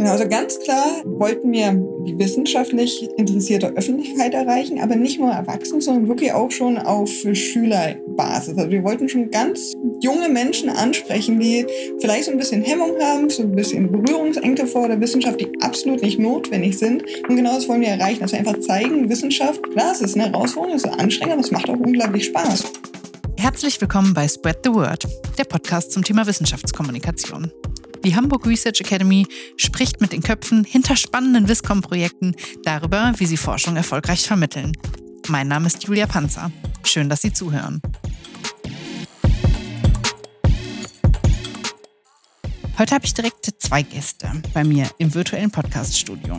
Genau, also ganz klar wollten wir die wissenschaftlich interessierte Öffentlichkeit erreichen, aber nicht nur Erwachsene, sondern wirklich auch schon auf Schülerbasis. Also wir wollten schon ganz junge Menschen ansprechen, die vielleicht so ein bisschen Hemmung haben, so ein bisschen Berührungsängste vor der Wissenschaft, die absolut nicht notwendig sind. Und genau das wollen wir erreichen, dass wir einfach zeigen, Wissenschaft, klar, es ist eine Herausforderung, es ist anstrengend, aber es macht auch unglaublich Spaß. Herzlich willkommen bei Spread the Word, der Podcast zum Thema Wissenschaftskommunikation. Die Hamburg Research Academy spricht mit den Köpfen hinter spannenden Wiscom-Projekten darüber, wie sie Forschung erfolgreich vermitteln. Mein Name ist Julia Panzer. Schön, dass Sie zuhören. Heute habe ich direkt zwei Gäste bei mir im virtuellen Podcast-Studio.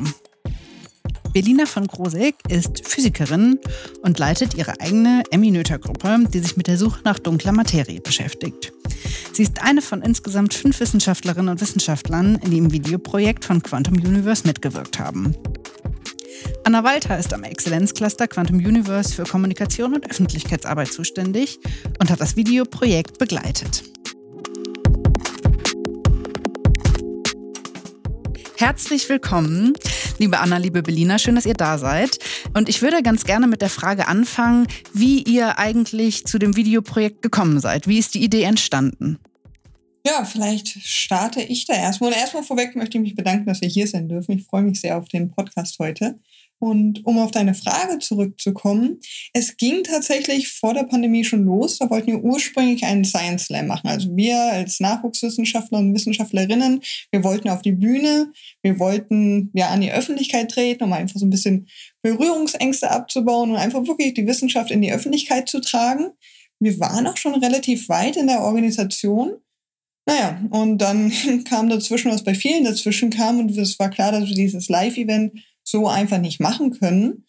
Berlina von Grosek ist Physikerin und leitet ihre eigene Emmy-Noether-Gruppe, die sich mit der Suche nach dunkler Materie beschäftigt. Sie ist eine von insgesamt fünf Wissenschaftlerinnen und Wissenschaftlern, die im Videoprojekt von Quantum Universe mitgewirkt haben. Anna Walter ist am Exzellenzcluster Quantum Universe für Kommunikation und Öffentlichkeitsarbeit zuständig und hat das Videoprojekt begleitet. Herzlich willkommen, liebe Anna, liebe Belina. Schön, dass ihr da seid. Und ich würde ganz gerne mit der Frage anfangen, wie ihr eigentlich zu dem Videoprojekt gekommen seid. Wie ist die Idee entstanden? Ja, vielleicht starte ich da erstmal. Und erstmal vorweg möchte ich mich bedanken, dass wir hier sein dürfen. Ich freue mich sehr auf den Podcast heute. Und um auf deine Frage zurückzukommen, es ging tatsächlich vor der Pandemie schon los. Da wollten wir ursprünglich einen Science Slam machen. Also wir als Nachwuchswissenschaftler und Wissenschaftlerinnen, wir wollten auf die Bühne, wir wollten ja an die Öffentlichkeit treten, um einfach so ein bisschen Berührungsängste abzubauen und einfach wirklich die Wissenschaft in die Öffentlichkeit zu tragen. Wir waren auch schon relativ weit in der Organisation. Naja, und dann kam dazwischen, was bei vielen dazwischen kam, und es war klar, dass wir dieses Live-Event so einfach nicht machen können.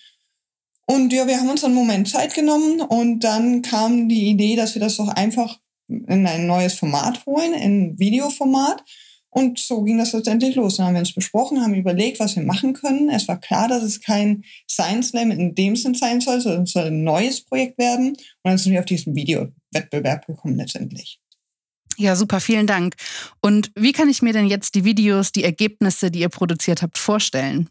Und ja, wir haben uns einen Moment Zeit genommen und dann kam die Idee, dass wir das doch einfach in ein neues Format holen, in Videoformat. Und so ging das letztendlich los. Dann haben wir uns besprochen, haben überlegt, was wir machen können. Es war klar, dass es kein Science Slam in dem Sinn sein soll, sondern es soll ein neues Projekt werden. Und dann sind wir auf diesen Videowettbewerb gekommen letztendlich. Ja, super, vielen Dank. Und wie kann ich mir denn jetzt die Videos, die Ergebnisse, die ihr produziert habt, vorstellen?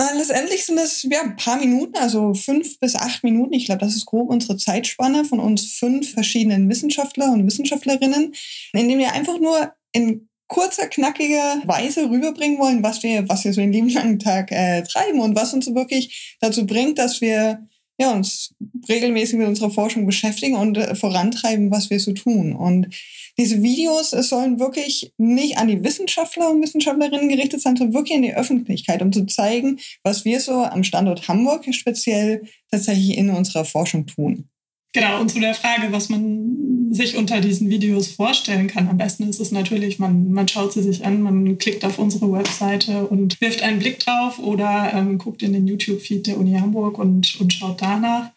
Äh, letztendlich sind es ja, ein paar Minuten, also fünf bis acht Minuten. Ich glaube, das ist grob unsere Zeitspanne von uns fünf verschiedenen Wissenschaftler und Wissenschaftlerinnen, in denen wir einfach nur in kurzer, knackiger Weise rüberbringen wollen, was wir, was wir so den lieben langen Tag äh, treiben und was uns wirklich dazu bringt, dass wir ja, uns regelmäßig mit unserer Forschung beschäftigen und äh, vorantreiben, was wir so tun. Und diese Videos es sollen wirklich nicht an die Wissenschaftler und Wissenschaftlerinnen gerichtet sein, sondern wirklich an die Öffentlichkeit, um zu zeigen, was wir so am Standort Hamburg speziell tatsächlich in unserer Forschung tun. Genau, und zu der Frage, was man sich unter diesen Videos vorstellen kann. Am besten ist es natürlich, man, man schaut sie sich an, man klickt auf unsere Webseite und wirft einen Blick drauf oder ähm, guckt in den YouTube-Feed der Uni Hamburg und, und schaut danach.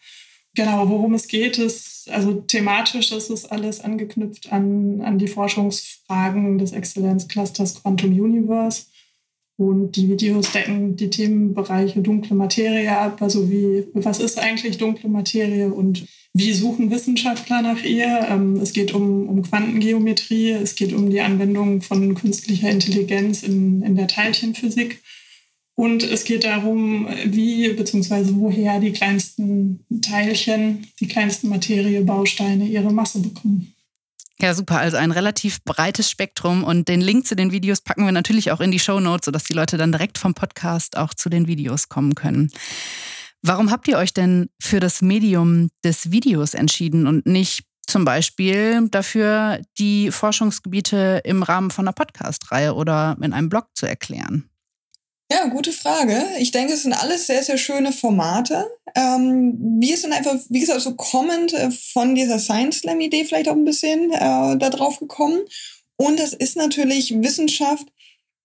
Genau, worum es geht, ist, also thematisch ist es alles angeknüpft an, an die Forschungsfragen des Exzellenzclusters Quantum Universe. Und die Videos decken die Themenbereiche dunkle Materie ab, also wie, was ist eigentlich dunkle Materie und wie suchen Wissenschaftler nach ihr. Ähm, es geht um, um Quantengeometrie, es geht um die Anwendung von künstlicher Intelligenz in, in der Teilchenphysik. Und es geht darum, wie bzw. woher die kleinsten Teilchen, die kleinsten Materiebausteine ihre Masse bekommen. Ja, super. Also ein relativ breites Spektrum. Und den Link zu den Videos packen wir natürlich auch in die Show Notes, sodass die Leute dann direkt vom Podcast auch zu den Videos kommen können. Warum habt ihr euch denn für das Medium des Videos entschieden und nicht zum Beispiel dafür, die Forschungsgebiete im Rahmen von einer Podcast-Reihe oder in einem Blog zu erklären? Ja, gute Frage. Ich denke, es sind alles sehr, sehr schöne Formate. Ähm, wir sind einfach, wie gesagt, so kommend äh, von dieser Science Slam-Idee vielleicht auch ein bisschen äh, da drauf gekommen. Und das ist natürlich Wissenschaft,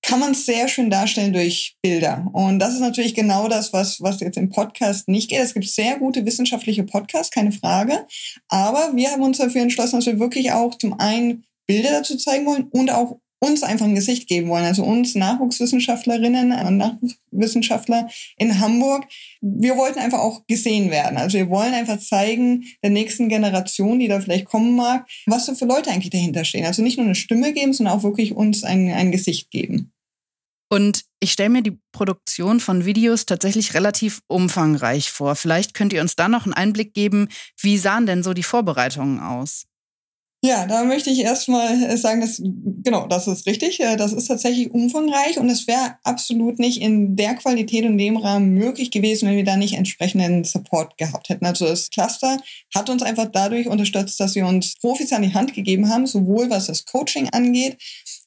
kann man sehr schön darstellen durch Bilder. Und das ist natürlich genau das, was, was jetzt im Podcast nicht geht. Es gibt sehr gute wissenschaftliche Podcasts, keine Frage. Aber wir haben uns dafür entschlossen, dass wir wirklich auch zum einen Bilder dazu zeigen wollen und auch uns einfach ein Gesicht geben wollen. Also uns Nachwuchswissenschaftlerinnen und Nachwuchswissenschaftler in Hamburg. Wir wollten einfach auch gesehen werden. Also wir wollen einfach zeigen der nächsten Generation, die da vielleicht kommen mag, was so für Leute eigentlich dahinter stehen. Also nicht nur eine Stimme geben, sondern auch wirklich uns ein, ein Gesicht geben. Und ich stelle mir die Produktion von Videos tatsächlich relativ umfangreich vor. Vielleicht könnt ihr uns da noch einen Einblick geben, wie sahen denn so die Vorbereitungen aus? Ja, da möchte ich erstmal äh, sagen, dass genau, das ist richtig. Äh, das ist tatsächlich umfangreich und es wäre absolut nicht in der Qualität und dem Rahmen möglich gewesen, wenn wir da nicht entsprechenden Support gehabt hätten. Also das Cluster hat uns einfach dadurch unterstützt, dass wir uns Profis an die Hand gegeben haben, sowohl was das Coaching angeht,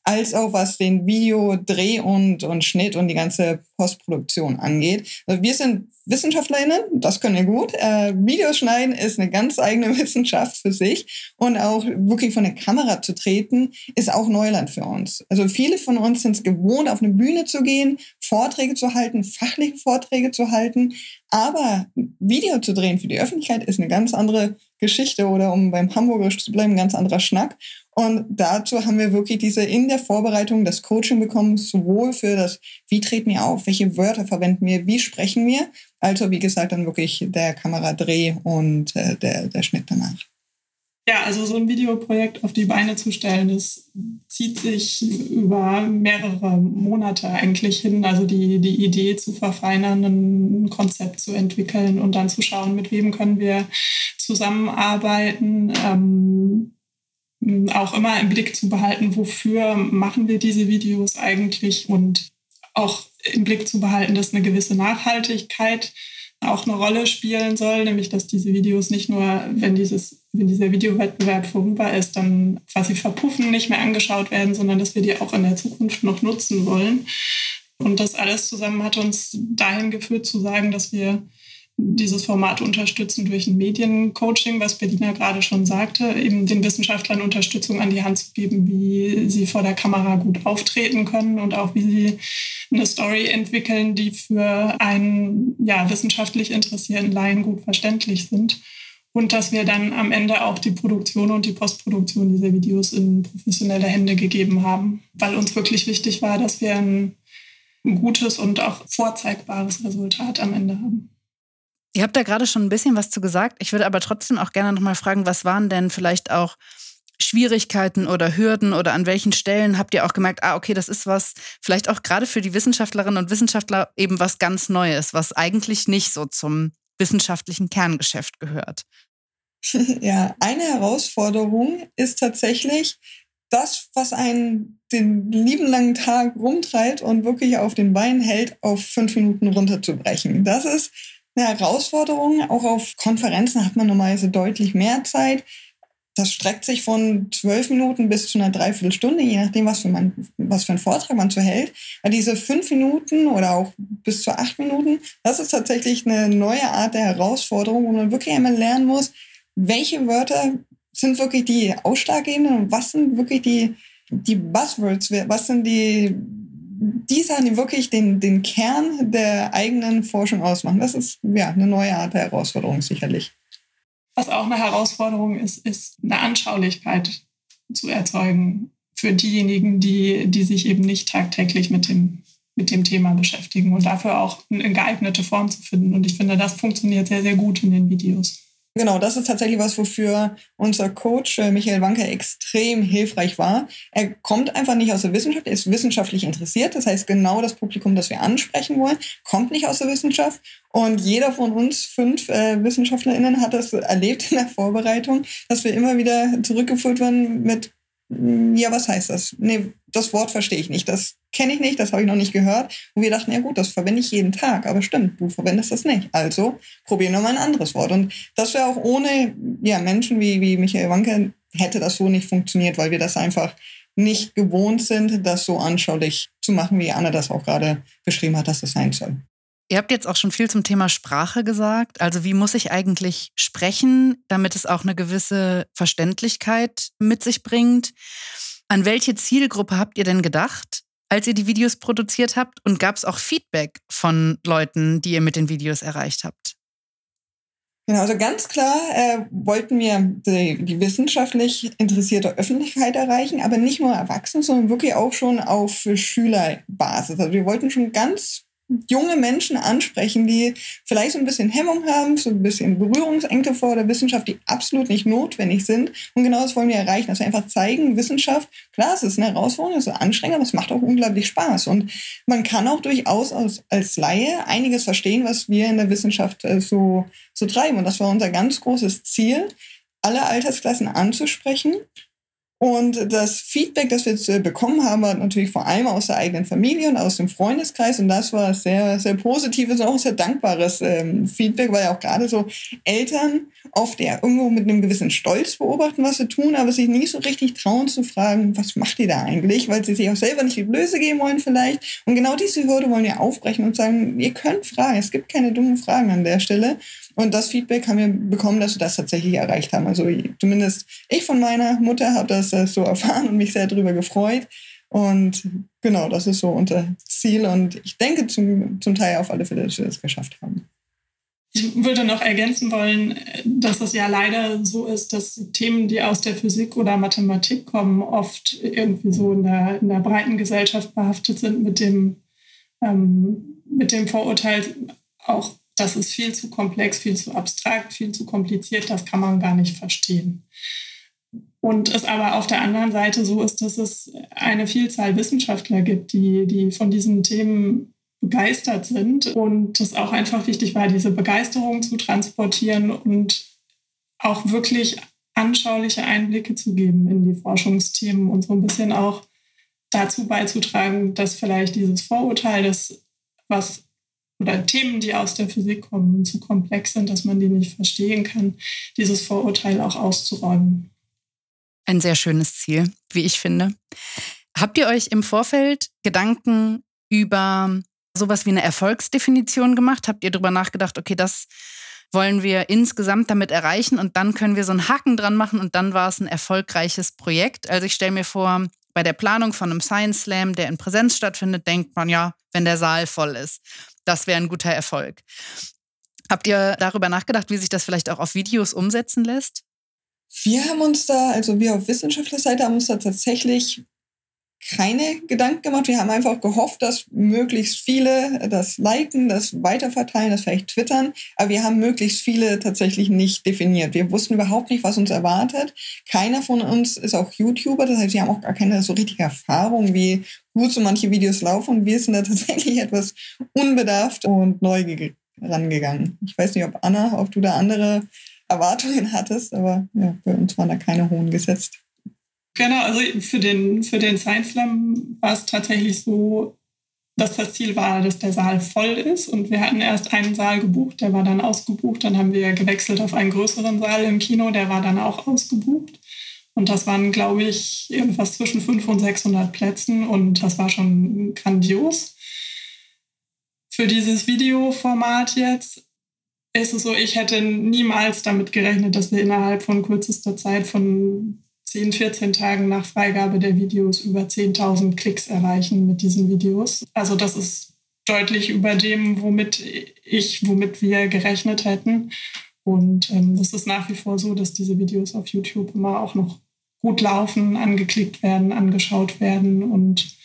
als auch was den Videodreh und, und Schnitt und die ganze Postproduktion angeht. Also wir sind WissenschaftlerInnen, das können wir gut. Äh, Videos schneiden ist eine ganz eigene Wissenschaft für sich und auch wirklich von der Kamera zu treten, ist auch Neuland für uns. Also viele von uns sind es gewohnt, auf eine Bühne zu gehen, Vorträge zu halten, fachliche Vorträge zu halten, aber Video zu drehen für die Öffentlichkeit ist eine ganz andere Geschichte oder um beim Hamburgerisch zu bleiben, ein ganz anderer Schnack. Und dazu haben wir wirklich diese in der Vorbereitung das Coaching bekommen, sowohl für das, wie treten wir auf, welche Wörter verwenden wir, wie sprechen wir, also wie gesagt dann wirklich der Kameradreh und äh, der, der Schnitt danach. Ja, also so ein Videoprojekt auf die Beine zu stellen, das zieht sich über mehrere Monate eigentlich hin. Also die, die Idee zu verfeinern, ein Konzept zu entwickeln und dann zu schauen, mit wem können wir zusammenarbeiten. Ähm, auch immer im Blick zu behalten, wofür machen wir diese Videos eigentlich und auch im Blick zu behalten, dass eine gewisse Nachhaltigkeit auch eine Rolle spielen soll, nämlich dass diese Videos nicht nur, wenn, dieses, wenn dieser Videowettbewerb vorüber ist, dann quasi verpuffen, nicht mehr angeschaut werden, sondern dass wir die auch in der Zukunft noch nutzen wollen. Und das alles zusammen hat uns dahin geführt zu sagen, dass wir dieses Format unterstützen durch ein Mediencoaching, was Berliner gerade schon sagte, eben den Wissenschaftlern Unterstützung an die Hand zu geben, wie sie vor der Kamera gut auftreten können und auch wie sie eine Story entwickeln, die für einen ja, wissenschaftlich interessierten Laien gut verständlich sind. Und dass wir dann am Ende auch die Produktion und die Postproduktion dieser Videos in professionelle Hände gegeben haben, weil uns wirklich wichtig war, dass wir ein gutes und auch vorzeigbares Resultat am Ende haben. Ihr habt da gerade schon ein bisschen was zu gesagt. Ich würde aber trotzdem auch gerne nochmal fragen, was waren denn vielleicht auch Schwierigkeiten oder Hürden oder an welchen Stellen habt ihr auch gemerkt, ah, okay, das ist was, vielleicht auch gerade für die Wissenschaftlerinnen und Wissenschaftler eben was ganz Neues, was eigentlich nicht so zum wissenschaftlichen Kerngeschäft gehört? Ja, eine Herausforderung ist tatsächlich, das, was einen den lieben langen Tag rumtreibt und wirklich auf den Beinen hält, auf fünf Minuten runterzubrechen. Das ist eine Herausforderung. Auch auf Konferenzen hat man normalerweise deutlich mehr Zeit. Das streckt sich von zwölf Minuten bis zu einer Dreiviertelstunde, je nachdem, was für, man, was für einen Vortrag man so hält. Aber diese fünf Minuten oder auch bis zu acht Minuten, das ist tatsächlich eine neue Art der Herausforderung, wo man wirklich einmal lernen muss, welche Wörter sind wirklich die ausschlaggebenden und was sind wirklich die, die Buzzwords, was sind die die Sachen, die wirklich den, den Kern der eigenen Forschung ausmachen. Das ist ja eine neue Art der Herausforderung sicherlich. Was auch eine Herausforderung ist, ist eine Anschaulichkeit zu erzeugen für diejenigen, die, die sich eben nicht tagtäglich mit dem, mit dem Thema beschäftigen und dafür auch eine geeignete Form zu finden. Und ich finde, das funktioniert sehr, sehr gut in den Videos. Genau, das ist tatsächlich was, wofür unser Coach äh, Michael Wanke extrem hilfreich war. Er kommt einfach nicht aus der Wissenschaft, er ist wissenschaftlich interessiert. Das heißt, genau das Publikum, das wir ansprechen wollen, kommt nicht aus der Wissenschaft. Und jeder von uns fünf äh, WissenschaftlerInnen hat das erlebt in der Vorbereitung, dass wir immer wieder zurückgeführt werden mit ja, was heißt das? Nee, das Wort verstehe ich nicht. Das kenne ich nicht, das habe ich noch nicht gehört. Und wir dachten, ja gut, das verwende ich jeden Tag. Aber stimmt, du verwendest das nicht. Also probieren wir mal ein anderes Wort. Und das wäre auch ohne ja, Menschen wie, wie Michael Wanke, hätte das so nicht funktioniert, weil wir das einfach nicht gewohnt sind, das so anschaulich zu machen, wie Anna das auch gerade beschrieben hat, dass es sein soll. Ihr habt jetzt auch schon viel zum Thema Sprache gesagt. Also wie muss ich eigentlich sprechen, damit es auch eine gewisse Verständlichkeit mit sich bringt? An welche Zielgruppe habt ihr denn gedacht, als ihr die Videos produziert habt? Und gab es auch Feedback von Leuten, die ihr mit den Videos erreicht habt? Genau, also ganz klar äh, wollten wir die, die, wissenschaftlich interessierte Öffentlichkeit erreichen, aber nicht nur Erwachsene, sondern wirklich auch schon auf Schülerbasis. Also wir wollten schon ganz junge Menschen ansprechen, die vielleicht so ein bisschen Hemmung haben, so ein bisschen Berührungsängste vor der Wissenschaft, die absolut nicht notwendig sind. Und genau das wollen wir erreichen, dass wir einfach zeigen, Wissenschaft, klar, es ist eine Herausforderung, es ist anstrengend, aber es macht auch unglaublich Spaß. Und man kann auch durchaus als, als Laie einiges verstehen, was wir in der Wissenschaft äh, so, so treiben. Und das war unser ganz großes Ziel, alle Altersklassen anzusprechen und das Feedback, das wir jetzt bekommen haben, war natürlich vor allem aus der eigenen Familie und aus dem Freundeskreis. Und das war sehr, sehr positives und auch sehr dankbares ähm, Feedback, weil ja auch gerade so Eltern oft ja irgendwo mit einem gewissen Stolz beobachten, was sie tun, aber sich nicht so richtig trauen zu fragen, was macht ihr da eigentlich, weil sie sich auch selber nicht die Blöße geben wollen vielleicht. Und genau diese Hürde wollen wir aufbrechen und sagen, ihr könnt fragen. Es gibt keine dummen Fragen an der Stelle. Und das Feedback haben wir bekommen, dass wir das tatsächlich erreicht haben. Also zumindest ich von meiner Mutter habe das äh, so erfahren und mich sehr darüber gefreut. Und genau, das ist so unser Ziel. Und ich denke zum, zum Teil auf alle Fälle, dass wir das geschafft haben. Ich würde noch ergänzen wollen, dass es ja leider so ist, dass Themen, die aus der Physik oder Mathematik kommen, oft irgendwie so in der, in der breiten Gesellschaft behaftet sind mit dem, ähm, mit dem Vorurteil, auch das ist viel zu komplex, viel zu abstrakt, viel zu kompliziert, das kann man gar nicht verstehen. Und es aber auf der anderen Seite so ist, dass es eine Vielzahl Wissenschaftler gibt, die, die von diesen Themen begeistert sind und es auch einfach wichtig war, diese Begeisterung zu transportieren und auch wirklich anschauliche Einblicke zu geben in die Forschungsthemen und so ein bisschen auch dazu beizutragen, dass vielleicht dieses Vorurteil, das was oder Themen, die aus der Physik kommen, zu komplex sind, dass man die nicht verstehen kann, dieses Vorurteil auch auszuräumen. Ein sehr schönes Ziel, wie ich finde. Habt ihr euch im Vorfeld Gedanken über sowas wie eine Erfolgsdefinition gemacht? Habt ihr darüber nachgedacht, okay, das wollen wir insgesamt damit erreichen und dann können wir so einen Haken dran machen und dann war es ein erfolgreiches Projekt? Also ich stelle mir vor, bei der Planung von einem Science Slam, der in Präsenz stattfindet, denkt man ja, wenn der Saal voll ist. Das wäre ein guter Erfolg. Habt ihr darüber nachgedacht, wie sich das vielleicht auch auf Videos umsetzen lässt? Wir haben uns da, also wir auf Wissenschaftlerseite haben uns da tatsächlich keine Gedanken gemacht. Wir haben einfach gehofft, dass möglichst viele das liken, das weiterverteilen, das vielleicht twittern. Aber wir haben möglichst viele tatsächlich nicht definiert. Wir wussten überhaupt nicht, was uns erwartet. Keiner von uns ist auch YouTuber. Das heißt, wir haben auch gar keine so richtige Erfahrung, wie gut so manche Videos laufen. Und wir sind da tatsächlich etwas unbedarft und neugierig rangegangen. Ich weiß nicht, ob Anna, ob du da andere Erwartungen hattest, aber ja, bei uns waren da keine hohen gesetzt. Genau, also für den, für den Science Slam war es tatsächlich so, dass das Ziel war, dass der Saal voll ist. Und wir hatten erst einen Saal gebucht, der war dann ausgebucht. Dann haben wir gewechselt auf einen größeren Saal im Kino, der war dann auch ausgebucht. Und das waren, glaube ich, irgendwas zwischen 500 und 600 Plätzen. Und das war schon grandios. Für dieses Videoformat jetzt ist es so, ich hätte niemals damit gerechnet, dass wir innerhalb von kürzester Zeit von 10, 14 Tagen nach Freigabe der Videos über 10.000 Klicks erreichen mit diesen Videos. Also das ist deutlich über dem, womit ich, womit wir gerechnet hätten. Und ähm, das ist nach wie vor so, dass diese Videos auf YouTube immer auch noch gut laufen, angeklickt werden, angeschaut werden. Und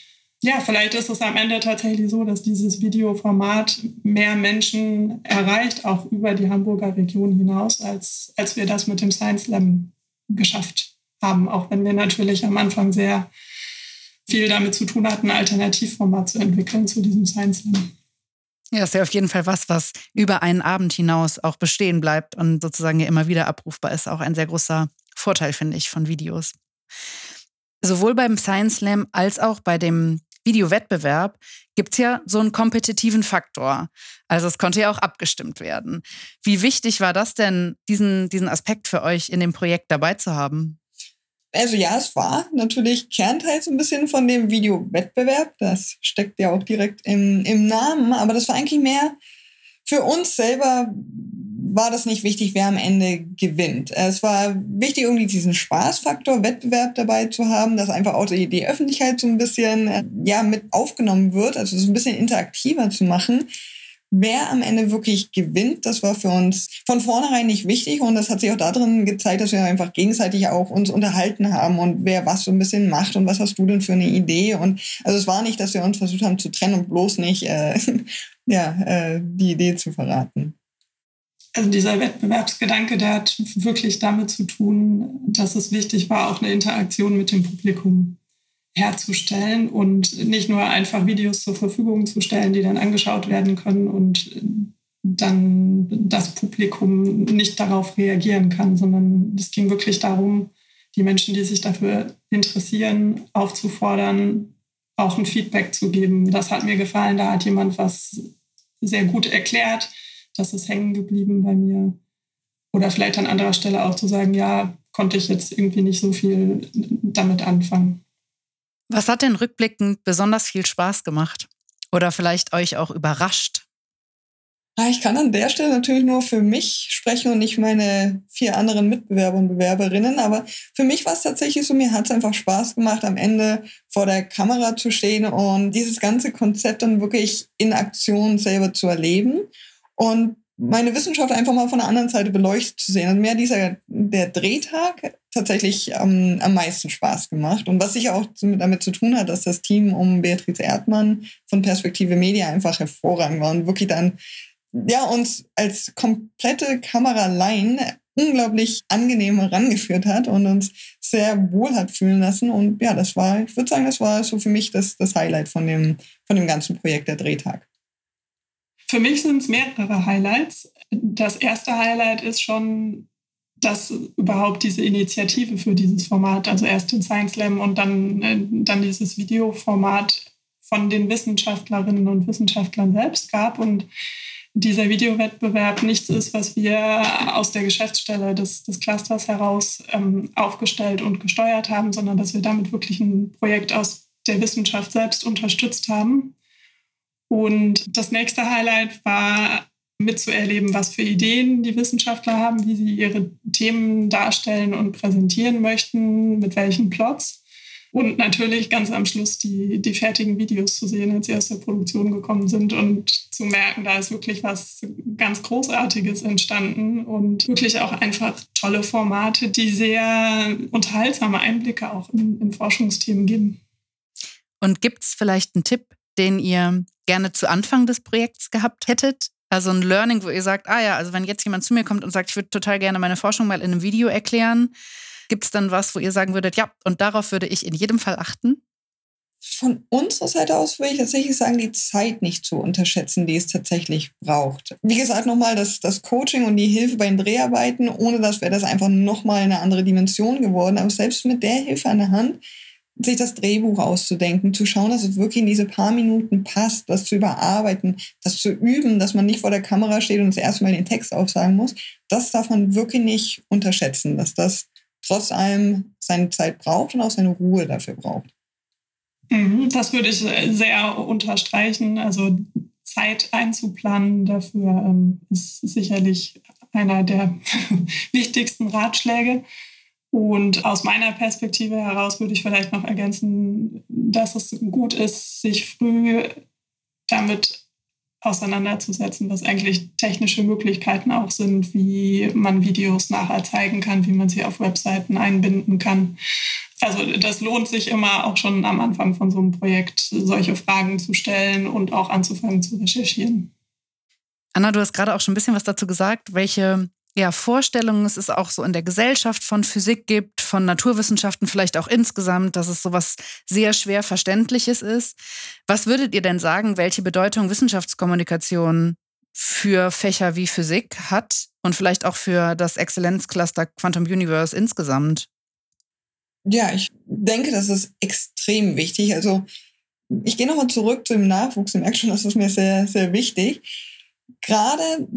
ja, vielleicht ist es am Ende tatsächlich so, dass dieses Videoformat mehr Menschen erreicht, auch über die Hamburger Region hinaus, als, als wir das mit dem Science Slam geschafft haben, auch wenn wir natürlich am Anfang sehr viel damit zu tun hatten, ein Alternativformat zu entwickeln zu diesem Science Slam. Ja, ist ja auf jeden Fall was, was über einen Abend hinaus auch bestehen bleibt und sozusagen ja immer wieder abrufbar ist. Auch ein sehr großer Vorteil, finde ich, von Videos. Sowohl beim Science Slam als auch bei dem Videowettbewerb gibt es ja so einen kompetitiven Faktor. Also es konnte ja auch abgestimmt werden. Wie wichtig war das denn, diesen, diesen Aspekt für euch in dem Projekt dabei zu haben? Also ja, es war natürlich Kernteil so ein bisschen von dem Videowettbewerb. Das steckt ja auch direkt im, im Namen. Aber das war eigentlich mehr für uns selber war das nicht wichtig, wer am Ende gewinnt. Es war wichtig, irgendwie diesen Spaßfaktor, Wettbewerb dabei zu haben, dass einfach auch die, die Öffentlichkeit so ein bisschen ja, mit aufgenommen wird, also so ein bisschen interaktiver zu machen. Wer am Ende wirklich gewinnt, das war für uns von vornherein nicht wichtig und das hat sich auch darin gezeigt, dass wir einfach gegenseitig auch uns unterhalten haben und wer was so ein bisschen macht und was hast du denn für eine Idee und also es war nicht, dass wir uns versucht haben zu trennen und bloß nicht äh, ja, äh, die Idee zu verraten. Also dieser Wettbewerbsgedanke, der hat wirklich damit zu tun, dass es wichtig war, auch eine Interaktion mit dem Publikum herzustellen und nicht nur einfach Videos zur Verfügung zu stellen, die dann angeschaut werden können und dann das Publikum nicht darauf reagieren kann, sondern es ging wirklich darum, die Menschen, die sich dafür interessieren, aufzufordern, auch ein Feedback zu geben. Das hat mir gefallen, da hat jemand was sehr gut erklärt, das ist hängen geblieben bei mir. Oder vielleicht an anderer Stelle auch zu sagen, ja, konnte ich jetzt irgendwie nicht so viel damit anfangen. Was hat denn rückblickend besonders viel Spaß gemacht? Oder vielleicht euch auch überrascht? Ich kann an der Stelle natürlich nur für mich sprechen und nicht meine vier anderen Mitbewerber und Bewerberinnen. Aber für mich war es tatsächlich so, mir hat es einfach Spaß gemacht, am Ende vor der Kamera zu stehen und dieses ganze Konzept dann wirklich in Aktion selber zu erleben. Und meine Wissenschaft einfach mal von der anderen Seite beleuchtet zu sehen. Mir hat dieser, der Drehtag tatsächlich ähm, am meisten Spaß gemacht. Und was sicher auch damit zu tun hat, dass das Team um Beatrice Erdmann von Perspektive Media einfach hervorragend war und wirklich dann ja, uns als komplette Kameraline unglaublich angenehm herangeführt hat und uns sehr wohl hat fühlen lassen. Und ja, das war, ich würde sagen, das war so für mich das, das Highlight von dem, von dem ganzen Projekt, der Drehtag. Für mich sind es mehrere Highlights. Das erste Highlight ist schon, dass überhaupt diese Initiative für dieses Format, also erst den Science Slam und dann, äh, dann dieses Videoformat von den Wissenschaftlerinnen und Wissenschaftlern selbst gab und dieser Videowettbewerb nichts ist, was wir aus der Geschäftsstelle des, des Clusters heraus ähm, aufgestellt und gesteuert haben, sondern dass wir damit wirklich ein Projekt aus der Wissenschaft selbst unterstützt haben. Und das nächste Highlight war mitzuerleben, was für Ideen die Wissenschaftler haben, wie sie ihre Themen darstellen und präsentieren möchten, mit welchen Plots. Und natürlich ganz am Schluss die, die fertigen Videos zu sehen, als sie aus der Produktion gekommen sind und zu merken, da ist wirklich was ganz Großartiges entstanden und wirklich auch einfach tolle Formate, die sehr unterhaltsame Einblicke auch in, in Forschungsthemen geben. Und gibt es vielleicht einen Tipp, den ihr gerne zu Anfang des Projekts gehabt hättet? Also ein Learning, wo ihr sagt, ah ja, also wenn jetzt jemand zu mir kommt und sagt, ich würde total gerne meine Forschung mal in einem Video erklären, gibt es dann was, wo ihr sagen würdet, ja, und darauf würde ich in jedem Fall achten? Von unserer Seite aus würde ich tatsächlich sagen, die Zeit nicht zu unterschätzen, die es tatsächlich braucht. Wie gesagt, nochmal das, das Coaching und die Hilfe bei den Dreharbeiten, ohne das wäre das einfach nochmal eine andere Dimension geworden. Aber selbst mit der Hilfe an der Hand sich das Drehbuch auszudenken, zu schauen, dass es wirklich in diese paar Minuten passt, das zu überarbeiten, das zu üben, dass man nicht vor der Kamera steht und das erste Mal den Text aufsagen muss, das darf man wirklich nicht unterschätzen, dass das trotz allem seine Zeit braucht und auch seine Ruhe dafür braucht. Mhm, das würde ich sehr unterstreichen. Also Zeit einzuplanen dafür ähm, ist sicherlich einer der wichtigsten Ratschläge. Und aus meiner Perspektive heraus würde ich vielleicht noch ergänzen, dass es gut ist, sich früh damit auseinanderzusetzen, was eigentlich technische Möglichkeiten auch sind, wie man Videos nachher zeigen kann, wie man sie auf Webseiten einbinden kann. Also das lohnt sich immer auch schon am Anfang von so einem Projekt, solche Fragen zu stellen und auch anzufangen zu recherchieren. Anna, du hast gerade auch schon ein bisschen was dazu gesagt, welche ja, Vorstellungen es ist auch so in der Gesellschaft von Physik gibt, von Naturwissenschaften vielleicht auch insgesamt, dass es sowas sehr schwer Verständliches ist. Was würdet ihr denn sagen, welche Bedeutung Wissenschaftskommunikation für Fächer wie Physik hat und vielleicht auch für das Exzellenzcluster Quantum Universe insgesamt? Ja, ich denke, das ist extrem wichtig. Also ich gehe nochmal zurück zu dem Nachwuchs. Ich merke schon, das ist mir sehr, sehr wichtig. Gerade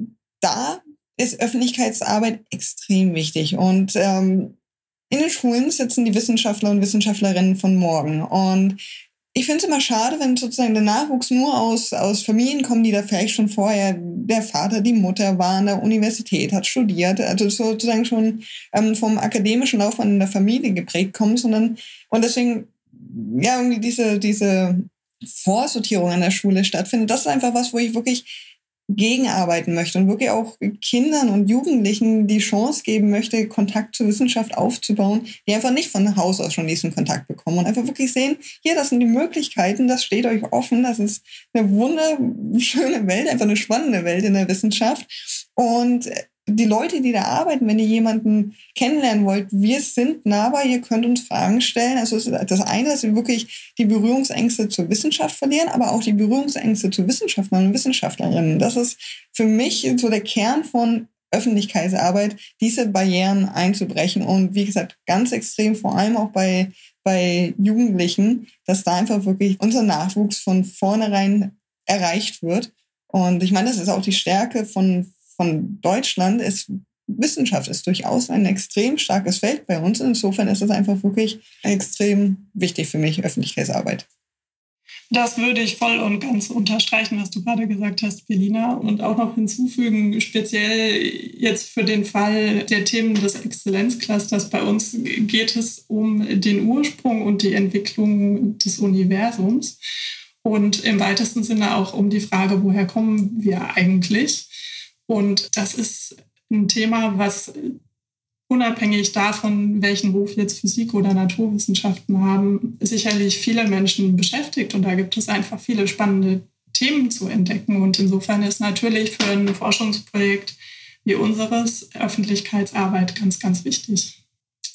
da ist Öffentlichkeitsarbeit extrem wichtig. Und ähm, in den Schulen sitzen die Wissenschaftler und Wissenschaftlerinnen von morgen. Und ich finde es immer schade, wenn sozusagen der Nachwuchs nur aus, aus Familien kommt, die da vielleicht schon vorher, der Vater, die Mutter war an der Universität, hat studiert, also sozusagen schon ähm, vom akademischen Laufbahn in der Familie geprägt kommen, sondern und deswegen ja irgendwie diese, diese Vorsortierung an der Schule stattfindet. Das ist einfach was, wo ich wirklich gegenarbeiten möchte und wirklich auch Kindern und Jugendlichen die Chance geben möchte, Kontakt zur Wissenschaft aufzubauen, die einfach nicht von Haus aus schon diesen Kontakt bekommen und einfach wirklich sehen, hier, das sind die Möglichkeiten, das steht euch offen, das ist eine wunderschöne Welt, einfach eine spannende Welt in der Wissenschaft. Und die Leute, die da arbeiten, wenn ihr jemanden kennenlernen wollt, wir sind nahbar, ihr könnt uns Fragen stellen. Also das eine, dass wir wirklich die Berührungsängste zur Wissenschaft verlieren, aber auch die Berührungsängste zu Wissenschaftlern und Wissenschaftlerinnen. Das ist für mich so der Kern von Öffentlichkeitsarbeit, diese Barrieren einzubrechen. Und wie gesagt, ganz extrem, vor allem auch bei, bei Jugendlichen, dass da einfach wirklich unser Nachwuchs von vornherein erreicht wird. Und ich meine, das ist auch die Stärke von, von Deutschland ist Wissenschaft ist durchaus ein extrem starkes Feld bei uns. Insofern ist es einfach wirklich extrem wichtig für mich, Öffentlichkeitsarbeit. Das würde ich voll und ganz unterstreichen, was du gerade gesagt hast, Belina, und auch noch hinzufügen, speziell jetzt für den Fall der Themen des Exzellenzclusters. Bei uns geht es um den Ursprung und die Entwicklung des Universums und im weitesten Sinne auch um die Frage, woher kommen wir eigentlich? Und das ist ein Thema, was unabhängig davon, welchen Ruf jetzt Physik oder Naturwissenschaften haben, sicherlich viele Menschen beschäftigt. Und da gibt es einfach viele spannende Themen zu entdecken. Und insofern ist natürlich für ein Forschungsprojekt wie unseres Öffentlichkeitsarbeit ganz, ganz wichtig.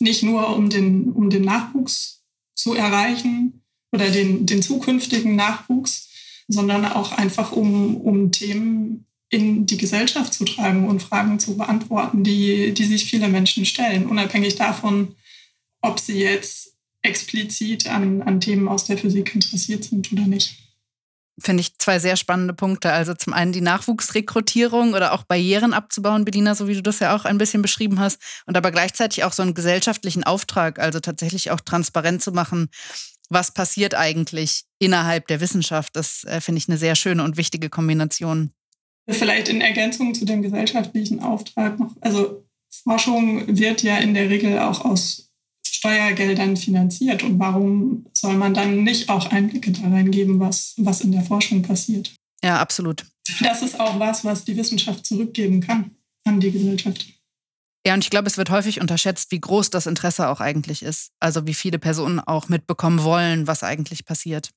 Nicht nur um den, um den Nachwuchs zu erreichen oder den, den zukünftigen Nachwuchs, sondern auch einfach um, um Themen in die Gesellschaft zu tragen und Fragen zu beantworten, die, die sich viele Menschen stellen, unabhängig davon, ob sie jetzt explizit an, an Themen aus der Physik interessiert sind oder nicht. Finde ich zwei sehr spannende Punkte. Also zum einen die Nachwuchsrekrutierung oder auch Barrieren abzubauen, Bediener, so wie du das ja auch ein bisschen beschrieben hast. Und aber gleichzeitig auch so einen gesellschaftlichen Auftrag, also tatsächlich auch transparent zu machen, was passiert eigentlich innerhalb der Wissenschaft. Das äh, finde ich eine sehr schöne und wichtige Kombination. Vielleicht in Ergänzung zu dem gesellschaftlichen Auftrag noch, also Forschung wird ja in der Regel auch aus Steuergeldern finanziert. Und warum soll man dann nicht auch Einblicke da reingeben, was, was in der Forschung passiert? Ja, absolut. Das ist auch was, was die Wissenschaft zurückgeben kann an die Gesellschaft. Ja, und ich glaube, es wird häufig unterschätzt, wie groß das Interesse auch eigentlich ist. Also wie viele Personen auch mitbekommen wollen, was eigentlich passiert.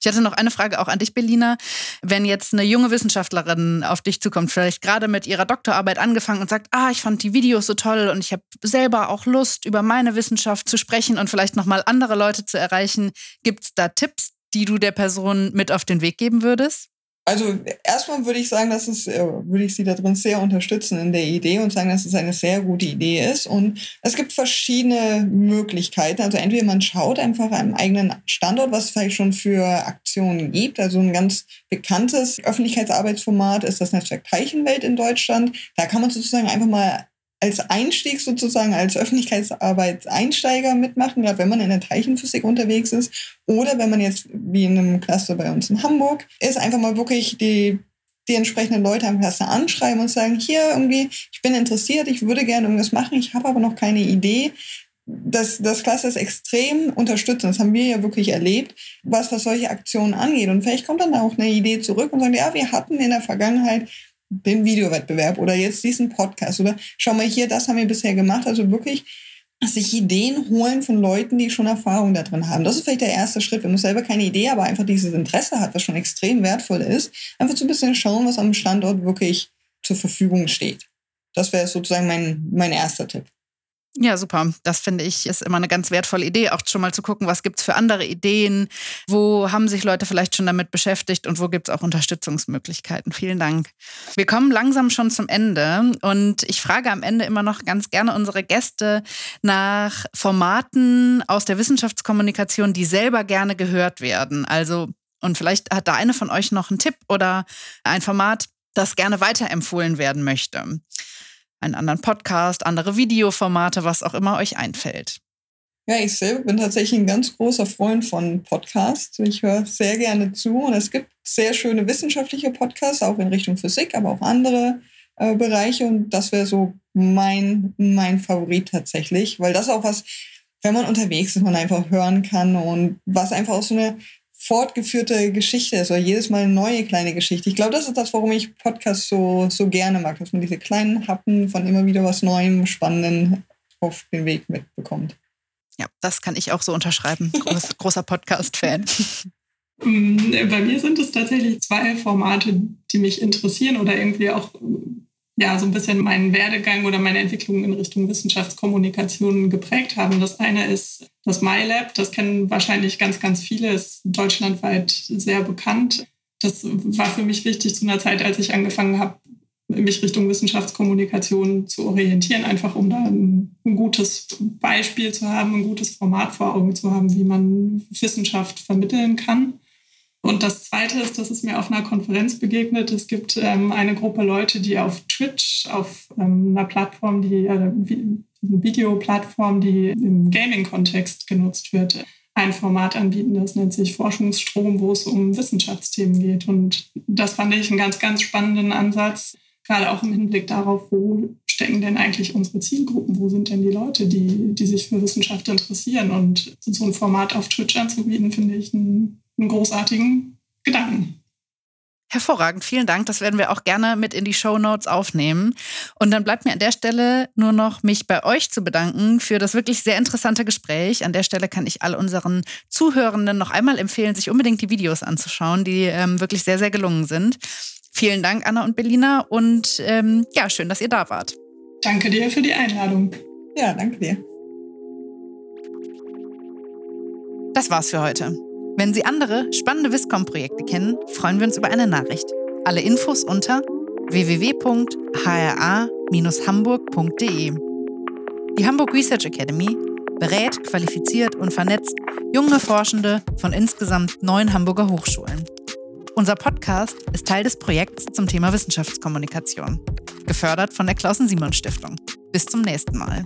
Ich hatte noch eine Frage auch an dich, Belina. Wenn jetzt eine junge Wissenschaftlerin auf dich zukommt, vielleicht gerade mit ihrer Doktorarbeit angefangen und sagt, ah, ich fand die Videos so toll und ich habe selber auch Lust, über meine Wissenschaft zu sprechen und vielleicht nochmal andere Leute zu erreichen, gibt es da Tipps, die du der Person mit auf den Weg geben würdest? Also erstmal würde ich sagen, dass es, äh, würde ich Sie da drin sehr unterstützen in der Idee und sagen, dass es eine sehr gute Idee ist. Und es gibt verschiedene Möglichkeiten. Also entweder man schaut einfach am eigenen Standort, was es vielleicht schon für Aktionen gibt. Also ein ganz bekanntes Öffentlichkeitsarbeitsformat ist das Netzwerk Teilchenwelt in Deutschland. Da kann man sozusagen einfach mal als Einstieg sozusagen, als Öffentlichkeitsarbeitseinsteiger mitmachen, gerade wenn man in der Teilchenphysik unterwegs ist. Oder wenn man jetzt, wie in einem Cluster bei uns in Hamburg, ist einfach mal wirklich die, die entsprechenden Leute am Cluster anschreiben und sagen, hier irgendwie, ich bin interessiert, ich würde gerne irgendwas machen, ich habe aber noch keine Idee. Das, das Cluster ist extrem unterstützend. Das haben wir ja wirklich erlebt, was, was solche Aktionen angeht. Und vielleicht kommt dann auch eine Idee zurück und sagt, ja, wir hatten in der Vergangenheit den Videowettbewerb oder jetzt diesen Podcast oder schau mal hier, das haben wir bisher gemacht. Also wirklich sich Ideen holen von Leuten, die schon Erfahrung da drin haben. Das ist vielleicht der erste Schritt, wenn man selber keine Idee, aber einfach dieses Interesse hat, was schon extrem wertvoll ist, einfach so ein bisschen schauen, was am Standort wirklich zur Verfügung steht. Das wäre sozusagen mein, mein erster Tipp. Ja, super. Das finde ich ist immer eine ganz wertvolle Idee, auch schon mal zu gucken, was gibt es für andere Ideen, wo haben sich Leute vielleicht schon damit beschäftigt und wo gibt es auch Unterstützungsmöglichkeiten. Vielen Dank. Wir kommen langsam schon zum Ende und ich frage am Ende immer noch ganz gerne unsere Gäste nach Formaten aus der Wissenschaftskommunikation, die selber gerne gehört werden. Also, und vielleicht hat da eine von euch noch einen Tipp oder ein Format, das gerne weiterempfohlen werden möchte einen anderen Podcast, andere Videoformate, was auch immer euch einfällt. Ja, ich selber bin tatsächlich ein ganz großer Freund von Podcasts. Ich höre sehr gerne zu und es gibt sehr schöne wissenschaftliche Podcasts, auch in Richtung Physik, aber auch andere äh, Bereiche und das wäre so mein, mein Favorit tatsächlich, weil das auch was, wenn man unterwegs ist, man einfach hören kann und was einfach auch so eine fortgeführte Geschichte ist oder jedes Mal eine neue kleine Geschichte. Ich glaube, das ist das, warum ich Podcasts so, so gerne mag, dass man diese kleinen Happen von immer wieder was Neuem, Spannenden auf den Weg mitbekommt. Ja, das kann ich auch so unterschreiben. Groß, großer Podcast-Fan. Mm, bei mir sind es tatsächlich zwei Formate, die mich interessieren oder irgendwie auch ja, so ein bisschen meinen Werdegang oder meine Entwicklung in Richtung Wissenschaftskommunikation geprägt haben. Das eine ist das MyLab, das kennen wahrscheinlich ganz, ganz viele, ist deutschlandweit sehr bekannt. Das war für mich wichtig zu einer Zeit, als ich angefangen habe, mich Richtung Wissenschaftskommunikation zu orientieren, einfach um da ein, ein, gutes Beispiel zu haben, ein gutes Format vor Augen zu haben, wie man Wissenschaft vermitteln kann. Und das Zweite ist, dass es mir auf einer Konferenz begegnet. Es gibt ähm, eine Gruppe Leute, die auf Twitch, auf ähm, einer Plattform, die äh, eine Videoplattform, die im Gaming-Kontext genutzt wird, ein Format anbieten, das nennt sich Forschungsstrom, wo es um Wissenschaftsthemen geht. Und das fand ich einen ganz, ganz spannenden Ansatz, gerade auch im Hinblick darauf, wo stecken denn eigentlich unsere Zielgruppen, wo sind denn die Leute, die, die sich für Wissenschaft interessieren. Und so ein Format auf Twitch anzubieten, finde ich ein einen großartigen Gedanken. Hervorragend, vielen Dank. Das werden wir auch gerne mit in die Show Notes aufnehmen. Und dann bleibt mir an der Stelle nur noch, mich bei euch zu bedanken für das wirklich sehr interessante Gespräch. An der Stelle kann ich all unseren Zuhörenden noch einmal empfehlen, sich unbedingt die Videos anzuschauen, die ähm, wirklich sehr, sehr gelungen sind. Vielen Dank, Anna und Belina. Und ähm, ja, schön, dass ihr da wart. Danke dir für die Einladung. Ja, danke dir. Das war's für heute. Wenn Sie andere spannende Viscom-Projekte kennen, freuen wir uns über eine Nachricht. Alle Infos unter www.hra-hamburg.de. Die Hamburg Research Academy berät, qualifiziert und vernetzt junge Forschende von insgesamt neun Hamburger Hochschulen. Unser Podcast ist Teil des Projekts zum Thema Wissenschaftskommunikation, gefördert von der Klausen-Simon-Stiftung. Bis zum nächsten Mal.